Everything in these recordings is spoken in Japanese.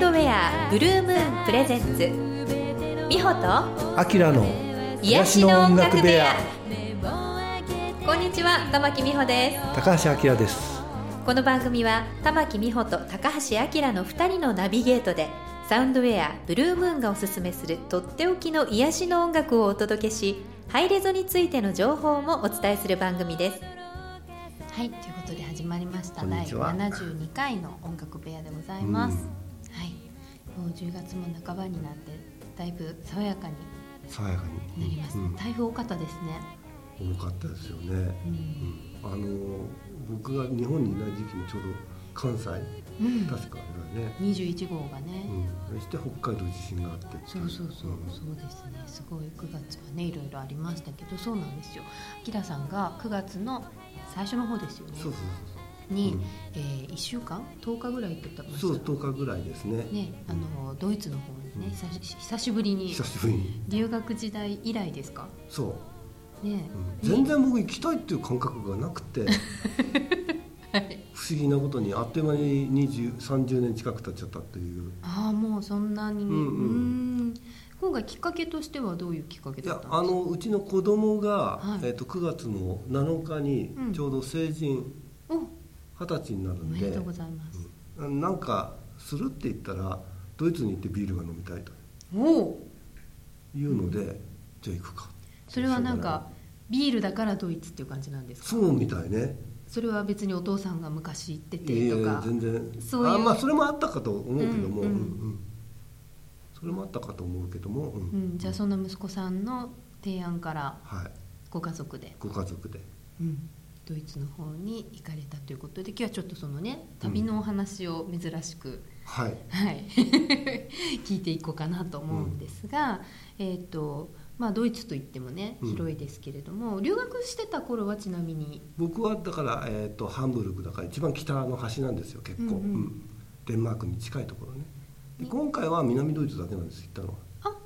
ウンドウェアブルームーンプレゼンツ美穂とアキラの癒しの音楽部屋。こんにちは玉木美穂です。高橋明です。この番組は玉木美穂と高橋明の2人のナビゲートでサウンドウェアブルームーンがおすすめするとっておきの癒しの音楽をお届けしハイレゾについての情報もお伝えする番組です。はいということで始まりました。第こんにちは。72回の音楽部屋でございます、はいもう10月も半ばになってだいぶ爽やかに爽やかに。なります、うん。台風多かったですね。多かったですよね、うん。うん。あの僕が日本にいない時期もちょうど関西うん。確かだね、21号がね、うん、そして北海道地震があって。そうそうそう、ん。そうですね。すごい9月はねいろいろありましたけどそうなんですよ。あきらさんが9月の最初の方ですよね。そうそうに、うん。えー、1週間？10日ぐらいってたそうそう10日ぐらいですね。ねあのドイツの方にね久し久しぶりに。久しぶりに。留学時代以来ですか？そう、ね。うん。全然僕行きたいっていう感覚がなくて。不思議なことにあっという間に20 30年近く経っちゃったっていう。ああもうそんなにうんうん。うん。今回きっかけとしてはどういうきっかけいだったんですか？やあのうちの子供が、はい。えー、と9月の7日にうん。ちょうど成人お二十歳になるおんで、めでとうございます、うん。なんかするって言ったらドイツに行ってビールが飲みたいと。おおいうので、じゃあ行くか。それはなんかビールだからドイツっていう感じなんですか？そうみたいね。それは別にお父さんが昔行っていやいやてとか全然。そういう。あまあそれもあったかと思うけども、うん。うんうん。それもあったかと思うけども、うん。うん、じゃあその息子さんの提案からはい。ご家族で、ご家族で。うん、ドイツの方に行かれたということで今日はちょっとそのね旅のお話を珍しく、はい。はい。聞いていこうかなと思うんですが、えっ、とまあドイツといってもねうん。広いですけれども、留学してた頃はちなみに？僕はだから、えー、とハンブルクだから一番北の端なんですよ結構、うんうん。うん。デンマークに近いところね。でね。今回は南ドイツだけなんです行ったのは。あ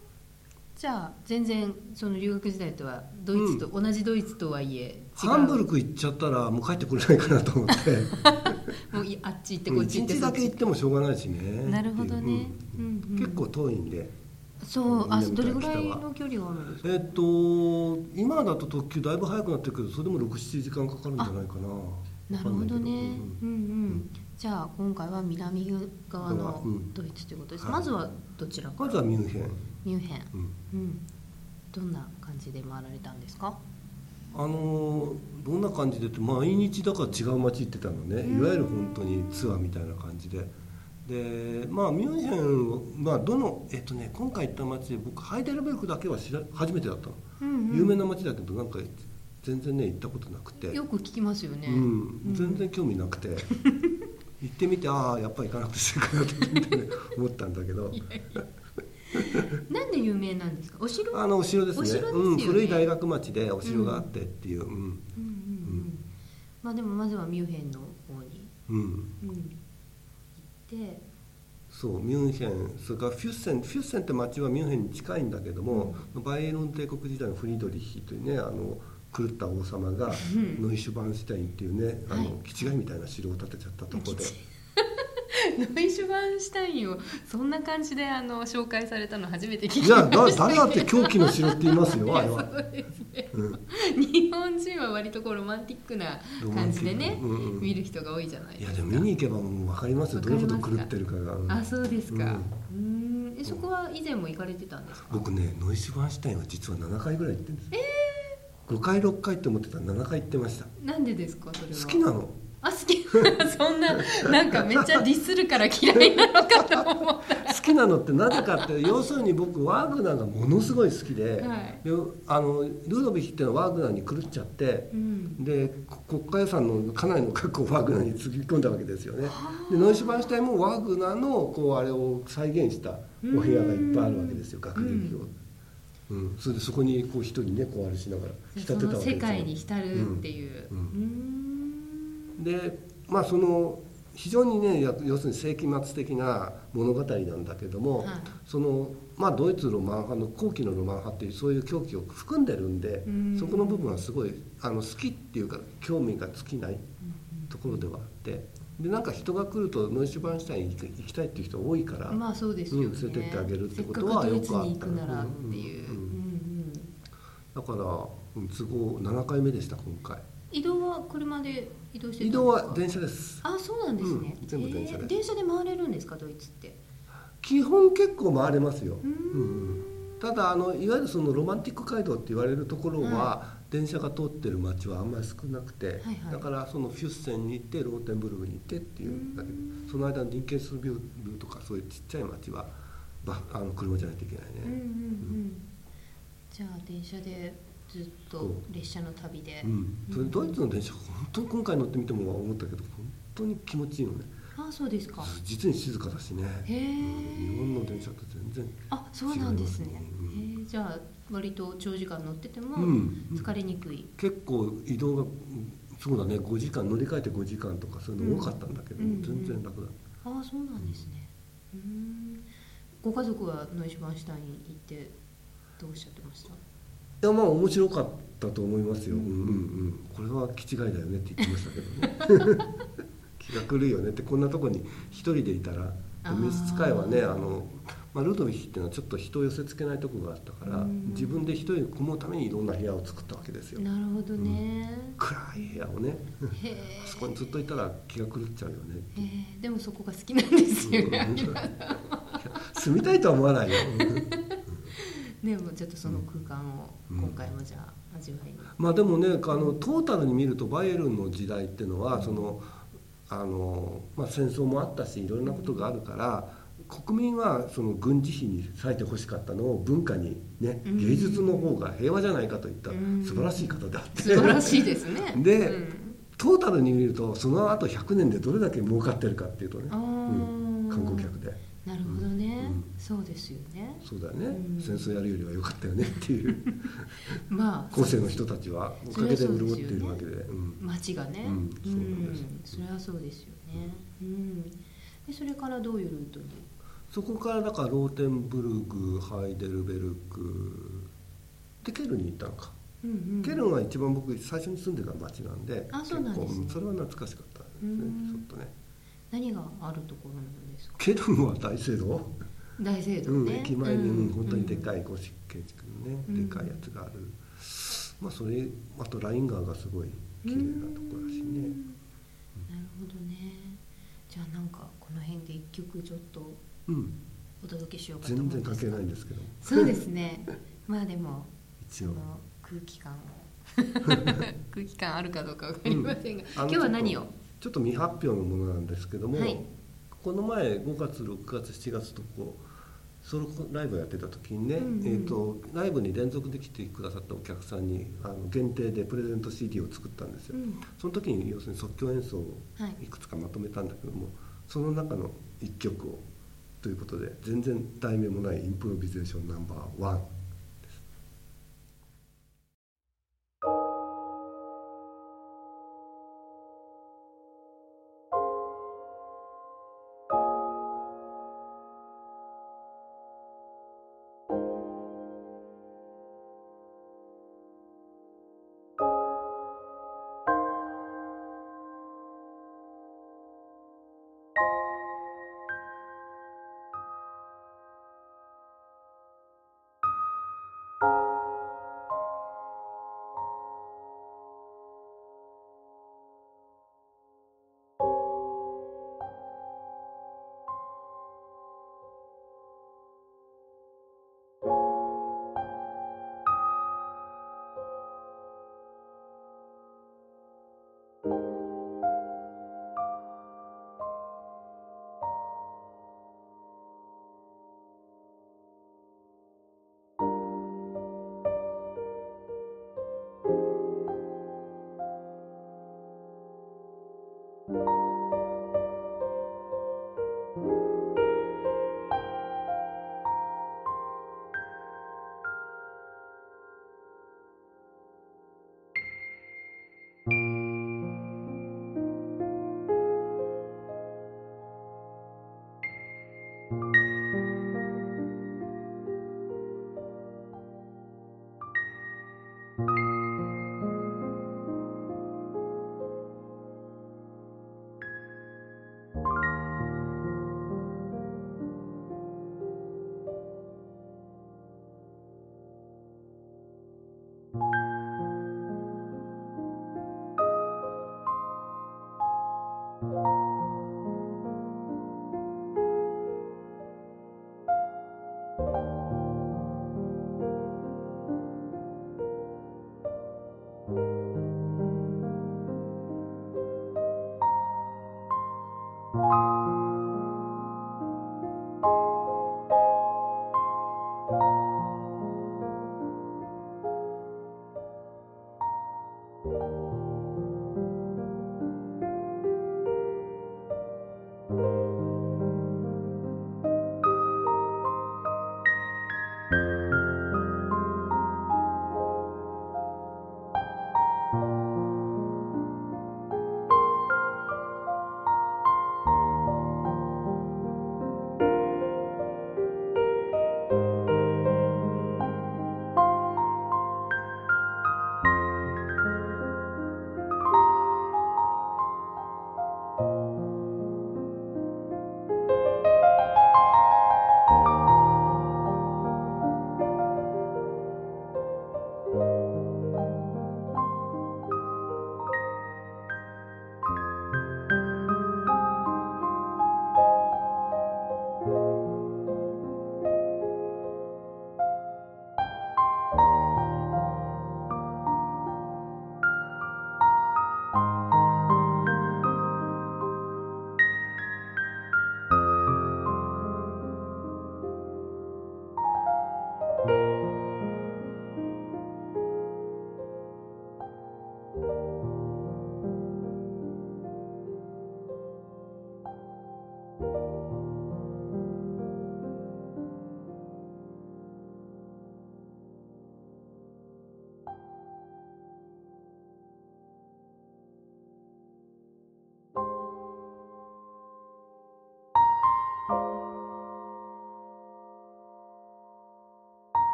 じゃあ全然その留学時代とはドイツと、同じドイツとはいえハンブルク行っちゃったらもう帰ってこれないかなと思って。もういあっち行ってうんこっち行ってだけ行ってもしょうがないしね。なるほどね。う。うん。うん結構遠いんで。そうあ南どれぐらいの距離があるんですか？えっ、と今だと特急だいぶ早くなってるけどそれでも67時間かかるんじゃないかな。なるほどね。うんうん。じゃあ今回は南側のうん。ドイツということです、はい。まずはどちらかまずはミュンヘン、ミュンヘン。うん。うん。どんな感じで回られたんですか？あのーどんな感じでって毎日だから違う街行ってたのね。うん。いわゆる本当にツアーみたいな感じで。でまあミュンヘンまあどのえっとね今回行った街で僕ハイデルベルクだけは知ら初めてだったの、うんうん。有名な街だけどなんか全然ね行ったことなくて。よく聞きますよね、うん、全然興味なくて。行ってみてああやっぱり行かなくて正解だったって思ったんだけどなんで有名なんですか？お城？あのお城ですね。ね。うん、古い大学町でお城があってっていう、うん。うん。うんうんまあでもまずはミュンヘンの方に、うん、うん、行って。そうミュンヘン。それからフュッセンフュッセンって町はミュンヘンに近いんだけども、バイエルン帝国時代のフリードリヒというねあの狂った王様がうん。ノイシュバンシュタインっていうねあの、はい。気違いみたいな城を建てちゃったところでノイシュバンシュタインをそんな感じであの紹介されたの初めて聞きいやだました誰だって狂気の城って言いますよあれは。ね。うん。日本人は割とこうロマンティックな感じでね、うんうん。見る人が多いじゃないいやですか。でも見に行けばもう分かりますよ。どういうこと狂ってるかが、うん。あそうですか。うーん。えそこは以前も行かれてたんですか？僕ねノイシュバンシュタインは実は7回ぐらい行ってるんです、5回6回って思ってた。ら7回行ってました。なんでですかそれは？好きなのあ好き。そんななんかめっちゃディスるから嫌いなのかと思っ好きなのってなぜかって要するに僕ワーグナーがものすごい好きで,、はい。であのルードビヒっていうのはワーグナーに狂っちゃってた、うん、でこ国家予算のかなりの額をワーグナーにつぎ込んだわけですよね。でノイシュバンシュタインもワーグナーのこうあれを再現したお部屋がいっぱいあるわけですよ学劇を、うん。それでそこにこう一人ねこうあれしながら浸ってたわけですよ。世界に浸るっていう。ううん。ーんでまあその非常にねや要するに世紀末的な物語なんだけども、はい。そのまあドイツロマン派の後期のロマン派っていうそういう狂気を含んでるんでうん。そこの部分はすごいあの好きっていうか興味が尽きないところではあってでなんか人が来るとノイシュバンシュタイン行きたいっていう人多いから、まあそうですよね、うん連れてってあげるってことはせっかくドイよかった。ならっだからうん都合7回目でした今回。移動は車で移動して移動は電車です。あそうなんですね、うん全部電車で。すへー電車で回れるんですか？ドイツって。基本結構回れますよ、うーん。うんただあのいわゆるそのロマンティック街道って言われるところは、は電車が通ってる街はあんまり少なくて、はいはい。だからそのフュッセンに行ってローテンブルグに行ってっていうだけでうん。その間のリンケンスビューとかそういうちっちゃい街はバあの車じゃないといけないね、うんうん。うん。じゃあ電車でずっと列車の旅で、うん。ドイツの電車本当に今回乗ってみても思ったけど本当に気持ちいいのね。あそうですか。実に静かだしね。へえ、日本の電車と全然あそうなんですね。違いますね。へえじゃあ割と長時間乗っててもうん。疲れにくい、結構移動がうんそうだね。5時間乗り換えて5時間とかそういうの多かったんだけど、うん。全然楽だああそうなんですね。うん。ご家族はノイシュバンシュタイン行ってどうおっしゃってました？いやまあ面白かったと思いますよ、ううんん、うんうん。これは気違いだよねって言ってましたけどね。気が狂うよねってこんなとこに一人でいたら召使いはねあの、まあ、ルドヴィヒっていうのはちょっと人を寄せつけないとこがあったから、うん。自分で一人でこもうためにいろんな部屋を作ったわけですよ。なるほどね、暗い部屋をね。あそこにずっといたら気が狂っちゃうよねでもそこが好きなんですよ。ね、うん。住みたいとは思わないよでもちょっとその空間をうん。今回もじゃあ味わいに、まあでもねあのトータルに見るとバイエルンの時代っていうのはそのあの、まあ、戦争もあったしいろんなことがあるから国民はその軍事費に割いてほしかったのを文化にねうん。芸術の方が平和じゃないかといったうん。素晴らしい方であって。素晴らしいですね。でうん。トータルに見るとその後100年でどれだけ儲かってるかっていうとねあー。観光客で。なるほどね、うんそうですよね。そうだよね。うん。戦争やるよりは良かったよねっていう。まあ後世の人たちはおかげで潤っているわけで。うん。街がね、うんそうなんですそれはそうですよね、うん、でそれからどういうルートに？そこからだからローテンブルグハイデルベルクでケルンに行ったのか、うんうん。ケルンは一番僕最初に住んでた町なんであそうなんですね。結構それは懐かしかったですね。うん。ちょっとね。何があるところなんですか？ケルンは大聖堂、大聖堂うん、ね、駅前に、うん本当にでい、かいゴシック建築のね、うん。でかいやつがある。まあそれあとライン川がすごい綺麗なところだしね。うん。なるほどね。じゃあなんかこの辺で一曲ちょっとうん。お届けしようかと思全然関係ないんですけど。そうですね。まあでも一応。空気感を。空気感あるかどうかわかりませんが、今日は何を？ちょっと未発表のものなんですけども、はいこの前5月6月7月とこうソロライブをやってた時にね、うんうん。えー、とライブに連続で来てくださったお客さんにあの限定でプレゼント CD を作ったんですよ、うん。その時に要するに即興演奏をはいいくつかまとめたんだけども、その中の1曲をということで全然題名もないインプロビゼーションナンバーワン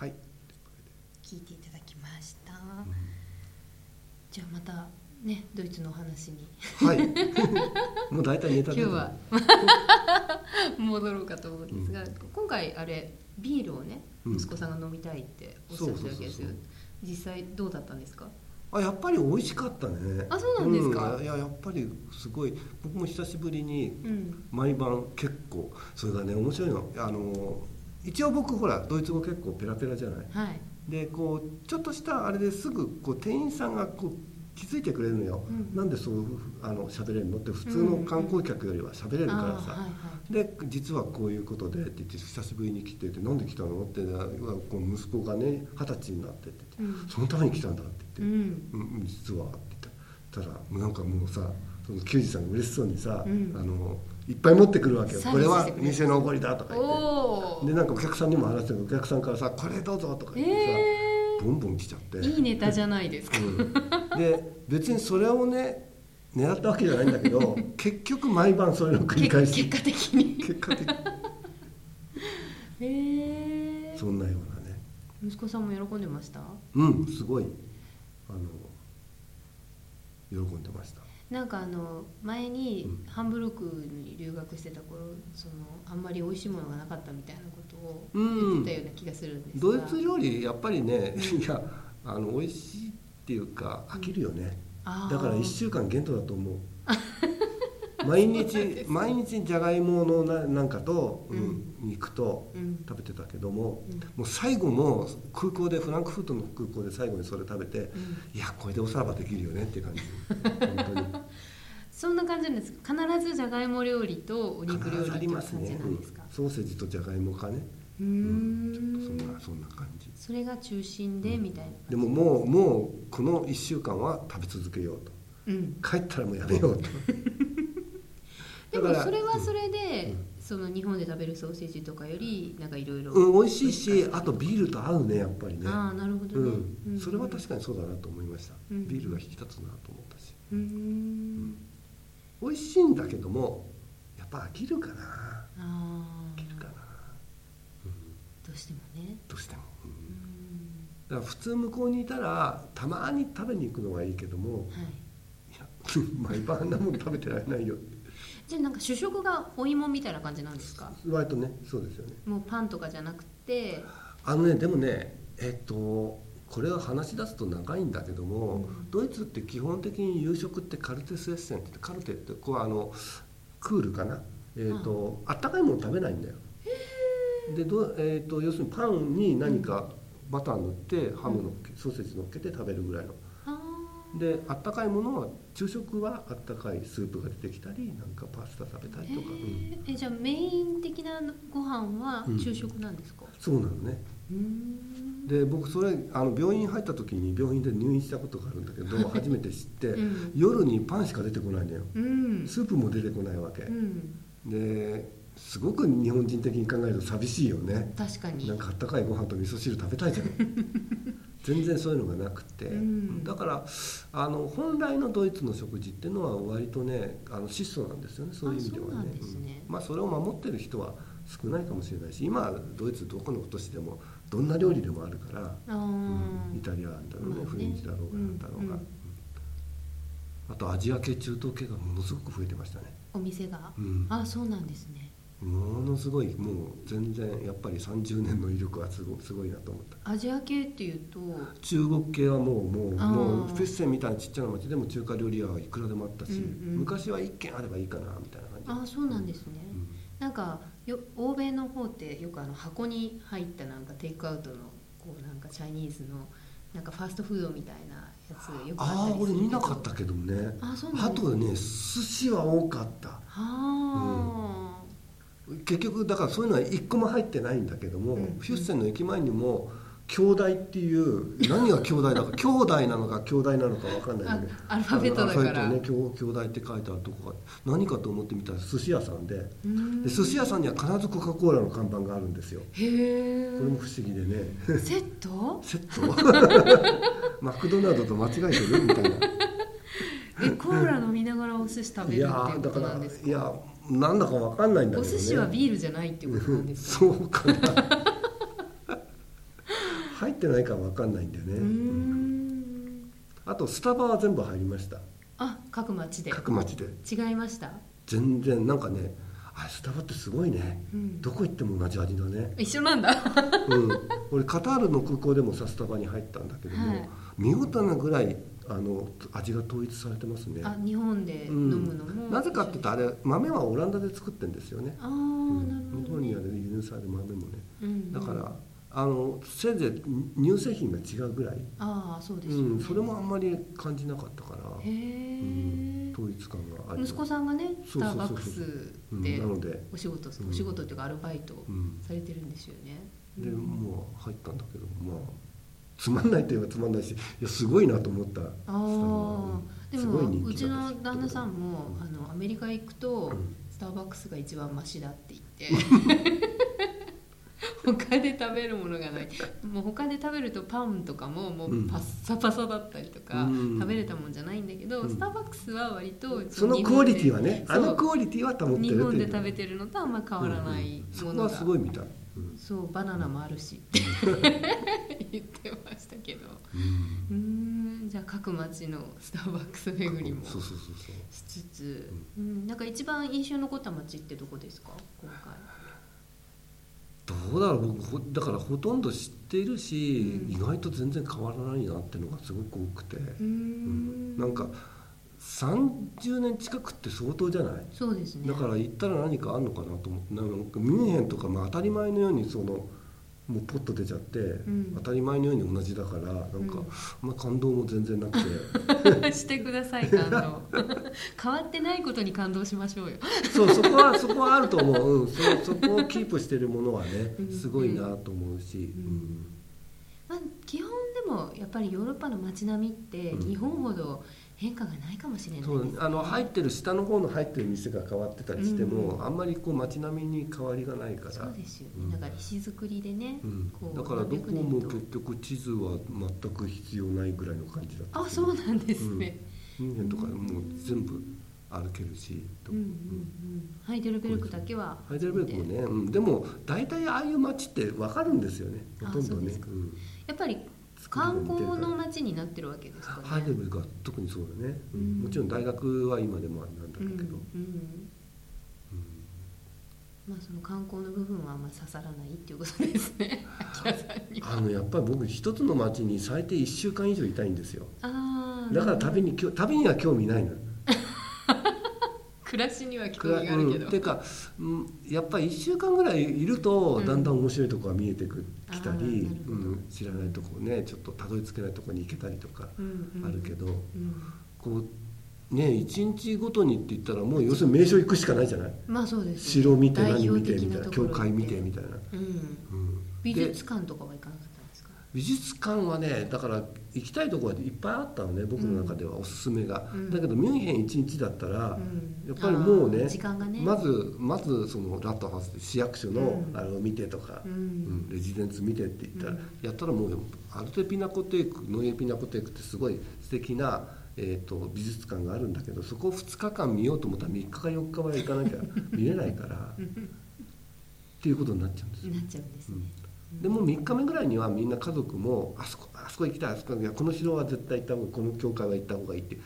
はい、聞いていただきました、じゃあまたねドイツのお話に。はい。もう大体ネタ今日は。戻ろうかと思うんですが、今回あれビールをねうん。息子さんが飲みたいっておっしゃってるわけですよ。実際どうだったんですか？あやっぱり美味しかったね。あそうなんですか？うん。いややっぱりすごい。僕も久しぶりにうん。毎晩結構それがね面白いのあの一応僕ほらドイツ語結構ペラペラじゃない？はい。でこうちょっとしたあれですぐこう店員さんがこう気づいてくれるのよ、うん。なんでそうあの喋れるの？って普通の観光客よりは喋れるからさ、はいはい。で実はこういうことでって言って久しぶりに来てて「なんで来たの?」ってこう息子がね二十歳になってって。言ってうん。そのために来たんだ」ってう言って。ん「うん、実は」って言った。らなんかもうさその球児さんが嬉しそうにさ、うん。あのいっぱい持ってくるわけよ「サーこれは店のおごりだ」とか言って。でなんかお客さんにも話してるお客さんからさ「これどうぞ」とか言ってさ、えボンボン来ちゃって。ー、いいネタじゃないですか、うん、で別にそれをね狙ったわけじゃないんだけど 結局毎晩それの繰り返し結果的に。結果的に。へえそんなようなね。息子さんも喜んでました？うんすごい。あの喜んでましたなんかあの前にうん。ハンブルクに留学してた頃そのあんまり美味しいものがなかったみたいなことをうん。言ってたような気がするんですが、ドイツ料理やっぱりね、うん。いやあの美味しいっていうか飽きるよね、あー。だから1週間限度だと思う 毎日毎日じゃがいものななんかと、うん。うん肉とうん。食べてたけども、うん。もう最後も空港でフランクフルトの空港で最後にそれ食べて、うん。いやこれでおさらばできるよねっていう感じ。本当にそんな感じなんですか？必ずじゃがいも料理とお肉料理必ずありって感すね、なんですか？うん。ソーセージとじゃがいもかね。うん。そんなんそんな感じ。それが中心でみたいなでももうもうこの1週間は食べ続けようと。うん。帰ったらもうやめようと でもそれはそれで、その日本で食べるソーセージとかよりなんかいろいろうん、美味しいしあとビールと合うねやっぱりね。ああなるほどうね、ん、それは確かにそうだなと思いました、うん。ビールが引き立つなと思ったし。うーん。美味しいんだけどもやっぱ飽きるかな。ああ飽きるかな、うん、どうしてもね。どうしても、うん。うん。だから普通向こうにいたらたまに食べに行くのはいいけどもはい。いや 毎晩あんなもん食べてられないよじゃあなんか主食がお芋みたいな感じなんですか？割とねそうですよね。もうパンとかじゃなくて？あのねでもねえっとこれは話し出すと長いんだけども、うん。ドイツって基本的に夕食ってカルテスエッセンって言ってカルテってこうあのクールかな？えっと、あったかいもの食べないんだよ。でど、えっと要するにパンに何かバター塗ってハムのっけソーセージ乗っけて食べるぐらいの。あであったかいものは昼食はあったかいスープが出てきたりなんかパスタ食べたりとか、うんー。えじゃあメイン的なご飯はうん。昼食なんですか？そうなのね。で僕それあの病院入った時に病院で入院したことがあるんだけど初めて知って、うん。夜にパンしか出てこないのよ。うん。スープも出てこないわけ、うん。ですごく日本人的に考えると寂しいよね。確かに。なんかあったかいご飯と味噌汁食べたいじゃん。全然そういうのがなくて、うん。だからあの本来のドイツの食事っていうのは割とねあの質素なんですよね。そういう意味ではね。ね。うん。まあ、それを守ってる人は少ないかもしれないし今ドイツどこの都市でもどんな料理でもあるから、あうんーイタリアンだろうね、まあね。フレンチだろうがなんだろうが、あとアジア系中東系がものすごく増えてましたね、お店が？うん。あそうなんですねものすごいもう全然やっぱり30年の威力はすごすごいなと思った。アジア系っていうと？中国系はもうもうもうフェッセンみたいなちっちゃな町でも中華料理屋はいくらでもあったし、うんうん昔は1軒あればいいかなみたいな感じ。あそうなんですね、うん。なんかよ欧米の方ってよくあの箱に入ったなんかテイクアウトのこうなんかチャイニーズのなんかファーストフードみたいなやつよくああ俺見なかったけどね。あそうなんあでね寿司は多かった。はあ、結局だからそういうのは一個も入ってないんだけども、うん。フュッセンの駅前にも兄弟っていう何が兄弟だか 兄弟なのか兄弟なのか分かんないんだけどあアルファベットだから。ね兄兄弟って書いてあるとこが何かと思ってみたら寿司屋さんでで寿司屋さんには必ずコカ・コーラの看板があるんですよ。へえこれも不思議でね。セット？セット？マクドナルドと間違えてる？みたいな。えコーラ飲みながらお寿司食べるっていうことなんですか？いやなんだか分かんないんだけどね。お寿司はビールじゃないっていうことなんですか？そうかな。入ってないか分かんないんだよね、うーん。あとスタバは全部入りました。あ各町で。各町で。違いました？全然なんかねあスタバってすごいね、うん。どこ行っても同じ味だね、一緒なんだ。うん、俺カタールの空港でもさスタバに入ったんだけども、はい。見事なぐらいあの味が統一されてますね。あ日本で飲うん。むのも、なぜかっていうとあれ豆はオランダで作ってるんですよね。ああ、うんなるほど、ね。日本にある輸入される豆もね。うんうん。だからあのせいぜい乳製品が違うぐらい、ああそうですよね、うん、それもあんまり感じなかったから、へえ、うん、統一感があり息子さんがねスターバックスうんでなので、お仕事、うん。お仕事っていうかアルバイトうん、されてるんですよね、でうん。もう入ったんだけどまあつまんないといえばつまんないしいやすごいなと思った。あでもうちの旦那さんも、うんあのアメリカ行くと、うん。スターバックスが一番マシだって言って。他で食べるものがない。もう他で食べるとパンとかももうパッサパサだったりとか、うん。食べれたもんじゃないんだけど、うん。スターバックスは割とそのクオリティはねあそう。のクオリティは保ってる日本で食べてるのとあんま変わらないうん。そこものが、はすごいみた。い、うん。そうバナナもあるし 言ってましたけど。うーんじゃあ各町のスターバックス巡りもそうそうそうそう。しつつ、うん、なんか一番印象に残った町ってどこですか？今回。どうだろう。僕ほだからほとんど知っているし、うん。意外と全然変わらないなっていうのがすごく多くて、うん。ん。なんか30年近くって相当じゃない？そうですね。だから行ったら何かあんのかなと思って。なんかミュンヘンとかまあ当たり前のようにそのもうポッと出ちゃって、ん。当たり前のように同じだからなんか、うん。ま感動も全然なくて。してください感動。変わってないことに感動しましょうよ。そうそこはそこはあると思う、うん、そそこをキープしてるものはねうん。すごいなと思うし、うんまあ、基本でもやっぱりヨーロッパの街並みってうん。日本ほど変化がないかもしれないです、そうあの入ってる下の方の入ってる店が変わってたりしても、うん。あんまりこう街並みに変わりがないから。そうですよね、うん。だから石造りでね、だからどこも結局地図は全く必要ないぐらいの感じだった。あそうなんですね、ミュンヘンとかもう全部歩けるし、うんうんうんハイデルベルクだけはハイデルベルクもね、うん、でも大体ああいう街って分かるんですよね。あほとんどねやっぱり観光の街になってるわけですかね。ハイデルベルクは特にそうだね、うん。うん。もちろん大学は今でもあれなんだうんろうけど、うん。まあその観光の部分はあんまり刺さらないっていうことですね。あのやっぱり僕一つの街に最低1週間以上いたいんですよ。だから旅に旅には興味ないのよ暮らしには興味があるけど、うん、てか、うん、やっぱり1週間ぐらいいるとうん。だんだん面白いとこが見えてくきたり、うん、知らないとこねちょっとたどり着けないとこに行けたりとかうんうん。あるけど、うん。こうね一日ごとにって言ったらもう要するに名所行くしかないじゃない？まあそうですね。城見て何見てみたいな教会見てみたいな、うん。うん、美で術館とかは行かな美術館はねだから行きたいところはいっぱいあったのね僕の中ではおすすめが、うん。だけどミュンヘン1日だったら、うん。やっぱりもうねね。まずまずそのラットハウスで市役所のうん。あれを見てとか、ううんんレジデンツ見てって言ったら、うん。やったらもうアルテピナコテークノイエピナコテークってすごい素敵なえー、と美術館があるんだけどそこを2日間見ようと思ったら3日か4日は行かなきゃ見れないからっていうことになっちゃうんですよ。なっちゃうんですね、でも3日目ぐらいにはみんな家族もあそこあそこ行きたいあそこ行きたいこの城は絶対行った方がこの教会は行った方がいいって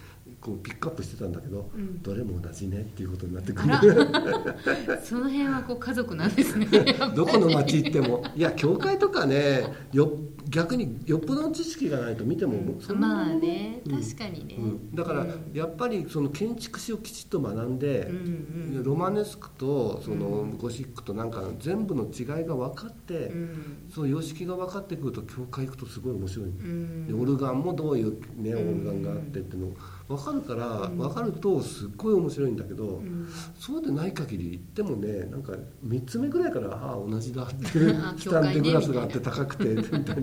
こうピックアップしてたんだけど、うん。どれも同じねっていうことになってくあるら。その辺はこう家族なんですね。どこの町行っても。いや教会とかねよ逆によっぽどの知識がないと見てももうそんなまあねうん。確かにね、うん。だからうん。やっぱりその建築史をきちっと学んで、うんうんロマネスクとそのうん。ゴシックとなんか全部の違いが分かって、うん。その様式が分かってくると教会行くとすごい面白い、うん。でオルガンもどういう、ね、オうんルガンがあってっていうの分かるから、うん。分かるとすっごい面白いんだけど、うん。そうでない限り行ってもねなんか3つ目ぐらいからああ同じだってあ スタンデグラスがあって高くてみたいな、確か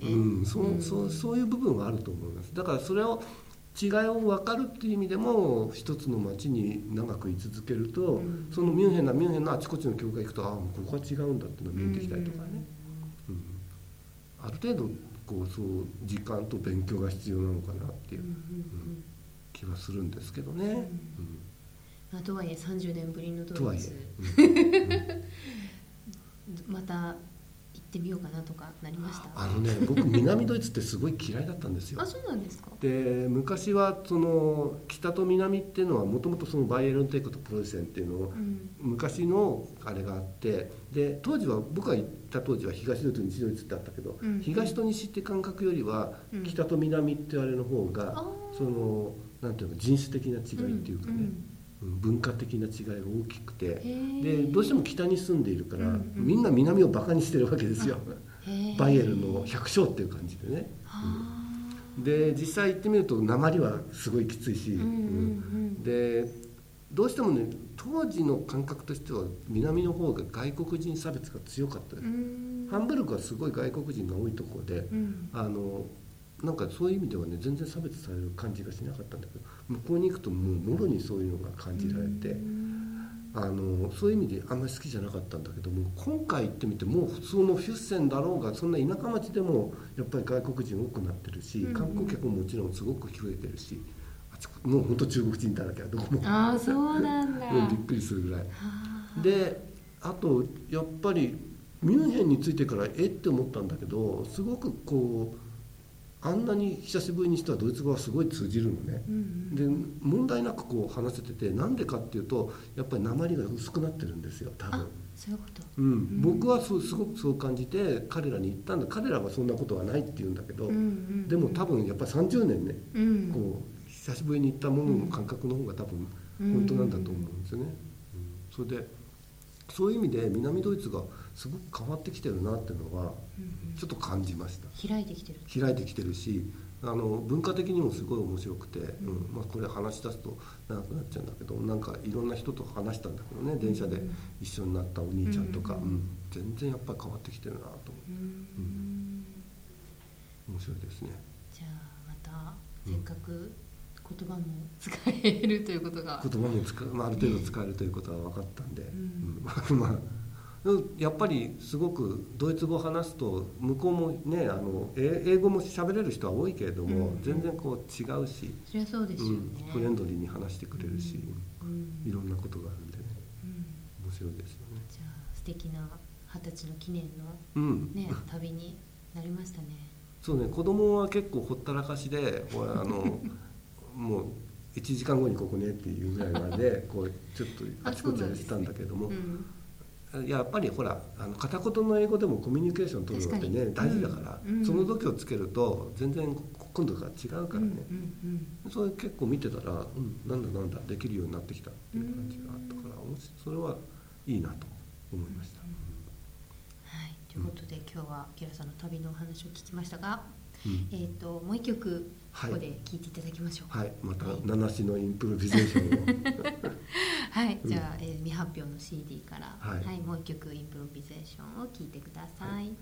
にね、うん、そううん。そうそういう部分はあると思います。だからそれを違いを分かるっていう意味でも一つの町に長く居続けると、うん。そのミュンヘンなミュンヘンのあちこちの教会行くとああもうここは違うんだっていうのが見えてきたりとかね、うん。ある程度こうそう時間と勉強が必要なのかなっていう気はするんですけどね。とはいえ30年ぶりのドとはいイツえ、また行ってみようかなとかなりました？あのね僕南ドイツってすごい嫌いだったんですよ。あ。そうなんですか？で昔はその北と南っていうのはもともとそのバイエルン帝国とプロイセンっていうのをうん。昔のあれがあってで当時は僕が行った当時は東ドイツ西ドイツってあったけど、うん。東と西って感覚よりはうん。北と南ってあれの方が、そのなんていうか人種的な違いっていうかね、んうん文化的な違いが大きくてでどうしても北に住んでいるから、うんうん。みんな南をバカにしてるわけですよ。バイエルンの百姓っていう感じでね。はで実際行ってみると鉛はすごいきついし、ーうんうん。でどうしてもね当時の感覚としては南の方が外国人差別が強かったです、うんうん。ハンブルクはすごい外国人が多いところで、うん。あのなんかそういう意味ではね全然差別される感じがしなかったんだけど向こうに行くともうもろにそういうのが感じられて、あのそういう意味であんまり好きじゃなかったんだけども今回行ってみてもう普通のフュッセンだろうがそんな田舎町でもやっぱり外国人多くなってるし、うん。うん観光客ももちろんすごく増えてるしもう本当中国人だらけどこも。ああそうなんだ。うんびっくりするぐらいはあであとやっぱりミュンヘンについてからえって思ったんだけどすごくこうあんなに久しぶりにしてはドイツ語はすごい通じるのね。うんで問題なくこう話せててなんでかっていうとやっぱり鉛が薄くなってるんですよ多分。あそういうこと。うん、僕はそうすごくそう感じて彼らに言ったんだ。彼らはそんなことはないって言うんだけど、うんうんでも多分やっぱり30年ね、うん。こう久しぶりに行ったものの感覚の方が多分本当なんだと思うんですよね。うんそれでそういう意味で南ドイツがすごく変わってきてるなっていうのはちょっと感じました。開いてきてる。開いてきてるしあの文化的にもすごい面白くて、うんまあ、これ話し出すと長くなっちゃうんだけどなんかいろんな人と話したんだけどね電車で一緒になったお兄ちゃんとか、うんうん。全然やっぱり変わってきてるなと思って。うん。面白いですね。じゃあまたせっかく言葉も使えるということが、言葉も使う、まあ、ある程度使えるということは分かったんで、ん。うん。まあやっぱりすごくドイツ語を話すと向こうもねあのえ英語も喋れる人は多いけれども、うん。全然こう違うし、そりゃそうですよね、うん、フレンドリーに話してくれるし、うん。いろんなことがあるんでね。うん。面白いですよね。じゃあ素敵な二十歳の記念のうん、ね旅になりましたね。そうね子供は結構ほったらかしで俺あの もう1時間後にここねっていうぐらいまでこうちょっとあちこちやってたんだけども、うんやっぱりほらあの片言の英語でもコミュニケーション取るのってね大事だから、うん。その時をつけると全然今度が違うからね、うんうんそれ結構見てたら、うん、なんだなんだできるようになってきたっていう感じがあったから、面白いそれはいいなと思いました、はい、ということで、今日はキラさんの旅のお話を聞きましたが、うんえっ、ともう一曲はい。ここで聴いていただきましょう。はい。またはい。七種のインプロビゼーションを。はい、じゃあ、えー未発表の CD から、は、はい。いもう一曲インプロビゼーションを聴いてください。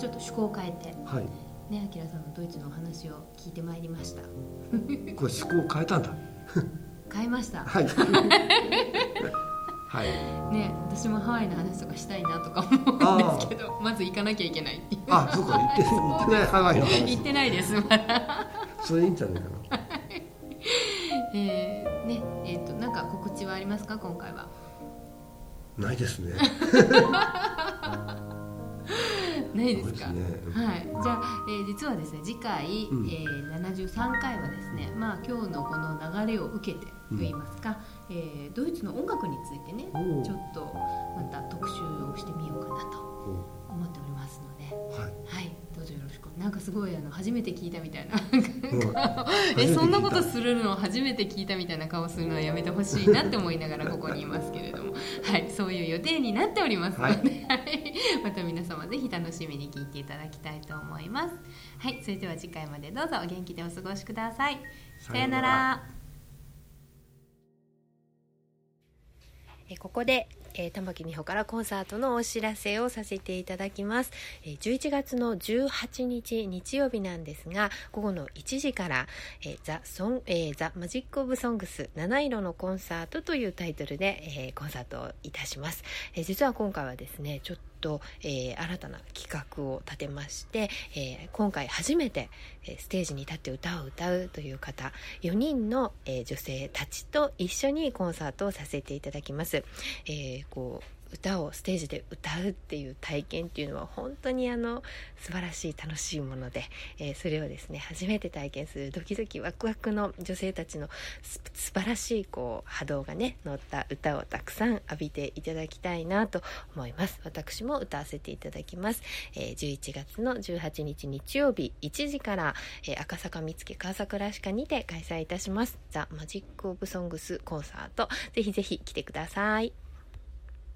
ちょっと趣向を変えて。はい。ねあきらさんのドイツのお話を聞いてまいりました。これ思考を変えたんだ。変えました。はい。はい。ね私もハワイの話とかしたいなとか思うんですけどまず行かなきゃいけない。っていうあそうか。言って言ってないハワイの話。行ってないですまだ。それいいんじゃないかな。えー、ねえっ、となんか告知はありますか今回は。ないですねないですか？ね。はい、じゃあ、えー実はですね次回、うん。えー、73回はですね、まあ、今日のこの流れを受けてといいますか、えードイツの音楽についてねちょっとまた特集をしてみようかなと思っておりますので、どうぞよろしく。なんかすごいあの初めて聞いたみたいな。うん。えそんなこと初するの初めて聞いたみたいな顔するのはやめてほしいなって思いながらここにいますけれども、はい、そういう予定になっておりますので、はい。また皆様ぜひ楽しみに聞いていただきたいと思います。はい、それでは次回までどうぞお元気でお過ごしください。さよなら。えここで、えー玉木美穂からコンサートのお知らせをさせていただきます、えー11月の18日日曜日なんですが午後の1時から「えーザ・ソンえーザ・マジック・オブ・ソングス七色のコンサート」というタイトルで、えーコンサートをいたします、えー実は今回はですねちょっと、とえー新たな企画を立てまして、えー今回初めて、ステージに立って歌を歌うという方4人の、えー女性たちと一緒にコンサートをさせていただきます。えーこう歌をステージで歌うっていう体験っていうのは本当にあの素晴らしい楽しいもので、えーそれをですね初めて体験するドキドキワクワクの女性たちのす素晴らしいこう波動がね乗った歌をたくさん浴びていただきたいなと思います。私も歌わせていただきます、えー11月の18日日曜日1時から、えー赤坂見附川桜歯科にて開催いたします。ザ・マジック・オブ・ソングスコンサートぜひぜひ来てください。